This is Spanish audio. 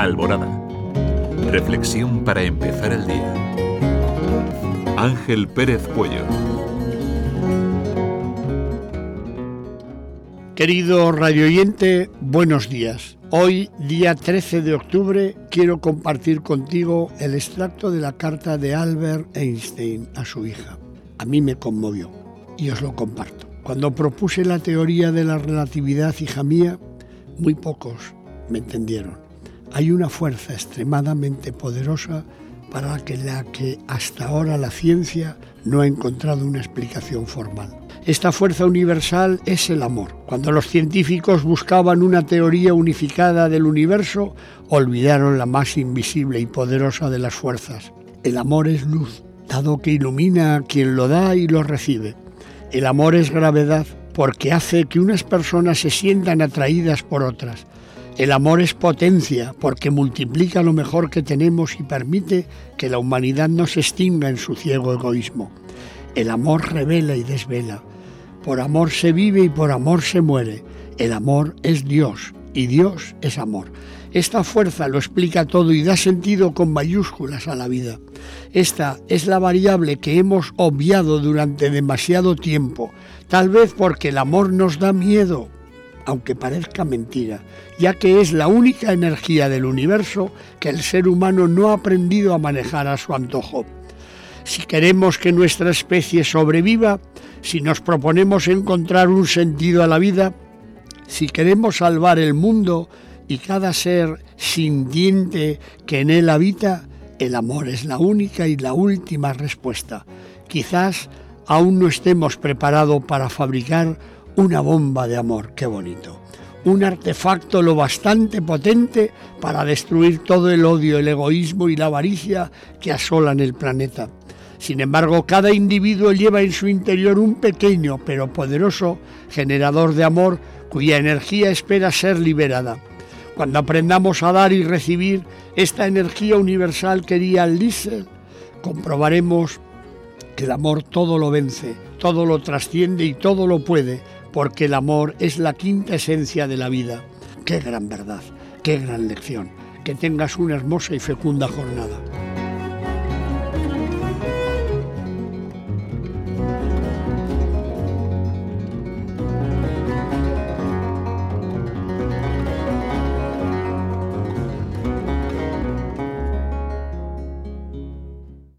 Alborada. Reflexión para empezar el día. Ángel Pérez Puello. Querido radioyente, buenos días. Hoy, día 13 de octubre, quiero compartir contigo el extracto de la carta de Albert Einstein a su hija. A mí me conmovió y os lo comparto. Cuando propuse la teoría de la relatividad, hija mía, muy pocos me entendieron. Hay una fuerza extremadamente poderosa para que la que hasta ahora la ciencia no ha encontrado una explicación formal. Esta fuerza universal es el amor. Cuando los científicos buscaban una teoría unificada del universo, olvidaron la más invisible y poderosa de las fuerzas. El amor es luz, dado que ilumina a quien lo da y lo recibe. El amor es gravedad, porque hace que unas personas se sientan atraídas por otras. El amor es potencia, porque multiplica lo mejor que tenemos y permite que la humanidad no se extinga en su ciego egoísmo. El amor revela y desvela. Por amor se vive y por amor se muere. El amor es Dios y Dios es amor. Esta fuerza lo explica todo y da sentido con mayúsculas a la vida. Esta es la variable que hemos obviado durante demasiado tiempo, tal vez porque el amor nos da miedo, aunque parezca mentira, ya que es la única energía del universo que el ser humano no ha aprendido a manejar a su antojo. Si queremos que nuestra especie sobreviva, si nos proponemos encontrar un sentido a la vida, si queremos salvar el mundo y cada ser sintiente que en él habita, el amor es la única y la última respuesta. Quizás aún no estemos preparados para fabricar una bomba de amor, qué bonito. Un artefacto lo bastante potente para destruir todo el odio, el egoísmo y la avaricia que asolan el planeta. Sin embargo, cada individuo lleva en su interior un pequeño pero poderoso generador de amor cuya energía espera ser liberada. Cuando aprendamos a dar y recibir esta energía universal que diría Liesel, comprobaremos que el amor todo lo vence, todo lo trasciende y todo lo puede, porque el amor es la quinta esencia de la vida. Qué gran verdad, qué gran lección. Que tengas una hermosa y fecunda jornada.